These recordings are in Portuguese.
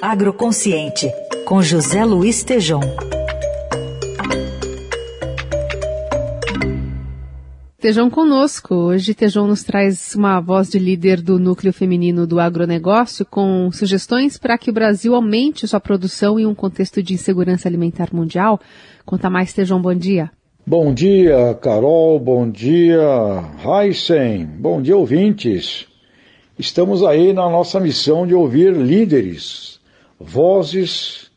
Agroconsciente, com José Luiz Tejom. Tejão conosco. Hoje Tejão nos traz uma voz de líder do núcleo feminino do agronegócio com sugestões para que o Brasil aumente sua produção em um contexto de insegurança alimentar mundial. Conta mais, Tejão, bom dia. Bom dia, Carol, bom dia, Heisen, bom dia, ouvintes. Estamos aí na nossa missão de ouvir líderes, vozes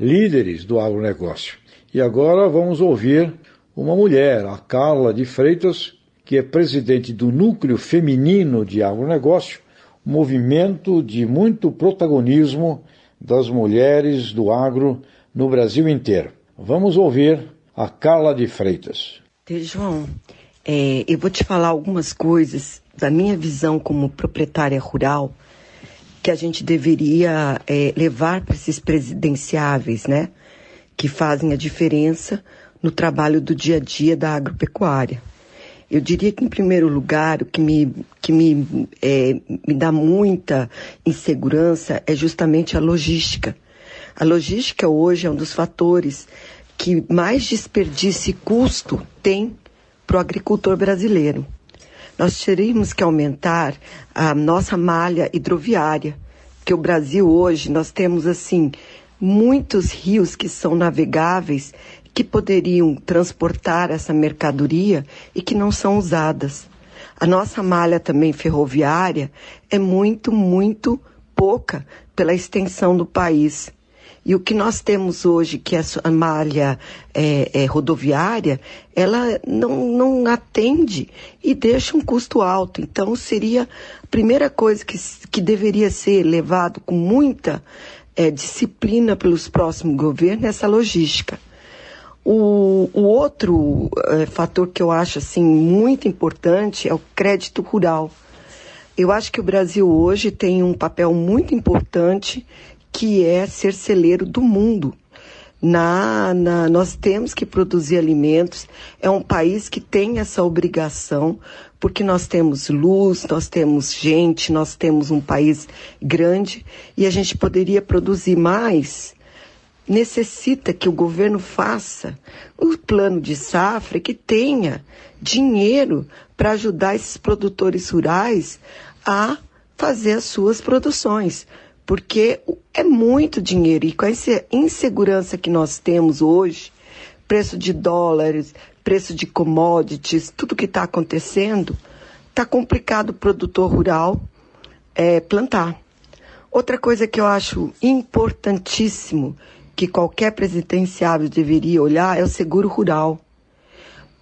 líderes do agronegócio. E agora vamos ouvir uma mulher, a Carla de Freitas, que é presidente do Núcleo Feminino de Agronegócio, um movimento de muito protagonismo das mulheres do agro no Brasil inteiro. Vamos ouvir a Carla de Freitas. João, é, eu vou te falar algumas coisas da minha visão como proprietária rural que a gente deveria é, levar para esses presidenciáveis, né? Que fazem a diferença no trabalho do dia a dia da agropecuária. Eu diria que, em primeiro lugar, o que me, que me, é, me dá muita insegurança é justamente a logística. A logística hoje é um dos fatores que mais desperdício e custo tem para o agricultor brasileiro nós teríamos que aumentar a nossa malha hidroviária, que o Brasil hoje nós temos assim muitos rios que são navegáveis que poderiam transportar essa mercadoria e que não são usadas. A nossa malha também ferroviária é muito, muito pouca pela extensão do país. E o que nós temos hoje, que é a malha é, é, rodoviária, ela não, não atende e deixa um custo alto. Então, seria a primeira coisa que, que deveria ser levado com muita é, disciplina pelos próximos governos essa logística. O, o outro é, fator que eu acho assim muito importante é o crédito rural. Eu acho que o Brasil hoje tem um papel muito importante que é ser celeiro do mundo. Na, na, nós temos que produzir alimentos. É um país que tem essa obrigação, porque nós temos luz, nós temos gente, nós temos um país grande e a gente poderia produzir mais. Necessita que o governo faça o plano de safra, que tenha dinheiro para ajudar esses produtores rurais a fazer as suas produções porque é muito dinheiro e com essa insegurança que nós temos hoje, preço de dólares, preço de commodities, tudo que está acontecendo, está complicado o produtor rural é, plantar. Outra coisa que eu acho importantíssimo que qualquer presidenciável deveria olhar é o seguro rural.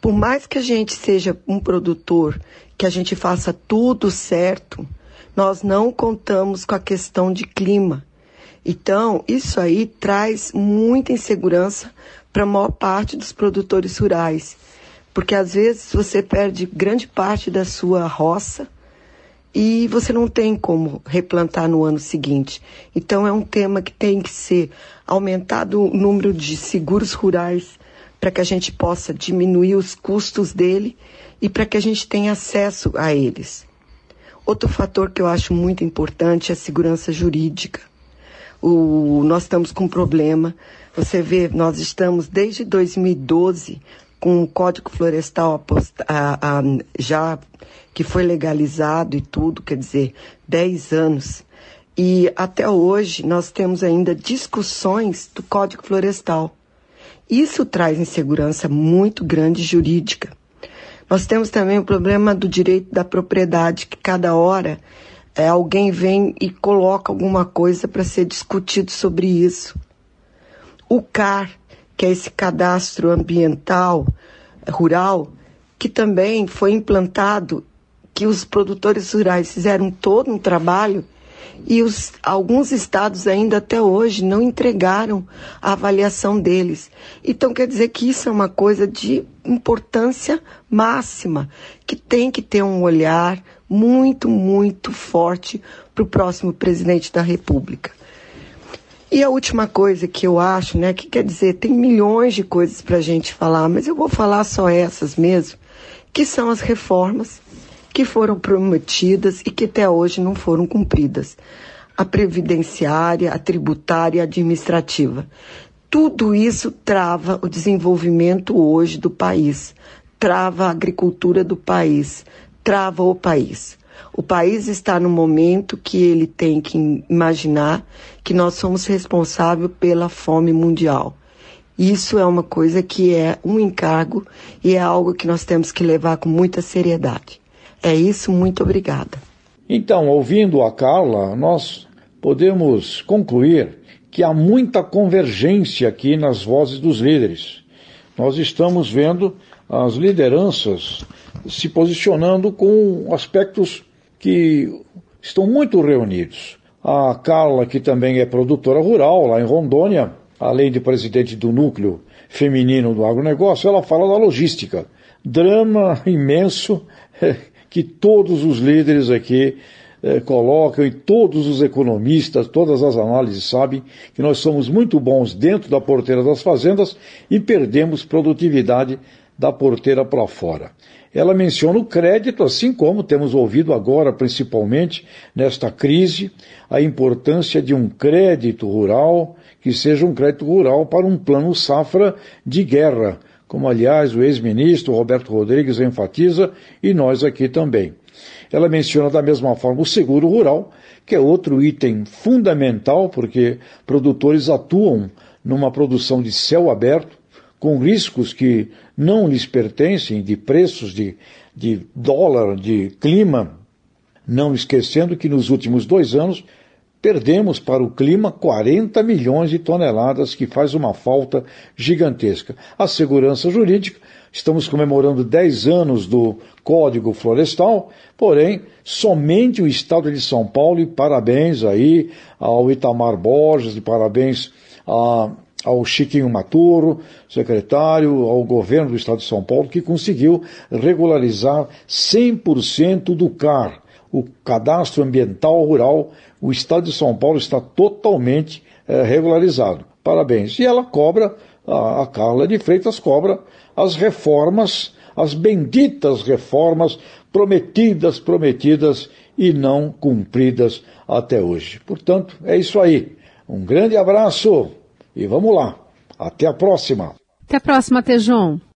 Por mais que a gente seja um produtor, que a gente faça tudo certo, nós não contamos com a questão de clima. Então, isso aí traz muita insegurança para a maior parte dos produtores rurais. Porque às vezes você perde grande parte da sua roça e você não tem como replantar no ano seguinte. Então é um tema que tem que ser aumentado o número de seguros rurais para que a gente possa diminuir os custos dele e para que a gente tenha acesso a eles. Outro fator que eu acho muito importante é a segurança jurídica. O, nós estamos com um problema. Você vê, nós estamos desde 2012 com o Código Florestal a, a, já que foi legalizado e tudo, quer dizer, 10 anos. E até hoje nós temos ainda discussões do Código Florestal. Isso traz insegurança muito grande jurídica. Nós temos também o problema do direito da propriedade, que cada hora é, alguém vem e coloca alguma coisa para ser discutido sobre isso. O CAR, que é esse cadastro ambiental rural, que também foi implantado, que os produtores rurais fizeram todo um trabalho e os, alguns estados ainda até hoje não entregaram a avaliação deles. Então quer dizer que isso é uma coisa de importância máxima, que tem que ter um olhar muito, muito forte para o próximo presidente da República. E a última coisa que eu acho, né, que quer dizer, tem milhões de coisas para a gente falar, mas eu vou falar só essas mesmo, que são as reformas que foram prometidas e que até hoje não foram cumpridas. a previdenciária, a tributária a administrativa. Tudo isso trava o desenvolvimento hoje do país, trava a agricultura do país, trava o país. O país está no momento que ele tem que imaginar que nós somos responsáveis pela fome mundial. Isso é uma coisa que é um encargo e é algo que nós temos que levar com muita seriedade. É isso, muito obrigada. Então, ouvindo a Carla, nós podemos concluir que há muita convergência aqui nas vozes dos líderes. Nós estamos vendo as lideranças se posicionando com aspectos que estão muito reunidos. A Carla, que também é produtora rural lá em Rondônia, além de presidente do núcleo feminino do agronegócio, ela fala da logística. Drama imenso que todos os líderes aqui eh, colocam e todos os economistas, todas as análises sabem que nós somos muito bons dentro da porteira das fazendas e perdemos produtividade da porteira para fora. Ela menciona o crédito, assim como temos ouvido agora, principalmente nesta crise, a importância de um crédito rural que seja um crédito rural para um plano safra de guerra, como aliás o ex-ministro Roberto Rodrigues enfatiza e nós aqui também. Ela menciona da mesma forma o seguro rural, que é outro item fundamental, porque produtores atuam numa produção de céu aberto, com riscos que não lhes pertencem, de preços de, de dólar, de clima, não esquecendo que nos últimos dois anos perdemos para o clima 40 milhões de toneladas, que faz uma falta gigantesca. A segurança jurídica, estamos comemorando 10 anos do Código Florestal, porém, somente o Estado de São Paulo, e parabéns aí ao Itamar Borges, e parabéns a ao Chiquinho Maturo, secretário, ao governo do Estado de São Paulo, que conseguiu regularizar 100% do CAR, o Cadastro Ambiental Rural, o Estado de São Paulo está totalmente é, regularizado. Parabéns. E ela cobra, a, a Carla de Freitas cobra as reformas, as benditas reformas prometidas, prometidas e não cumpridas até hoje. Portanto, é isso aí. Um grande abraço e vamos lá. Até a próxima. Até a próxima, Tejon.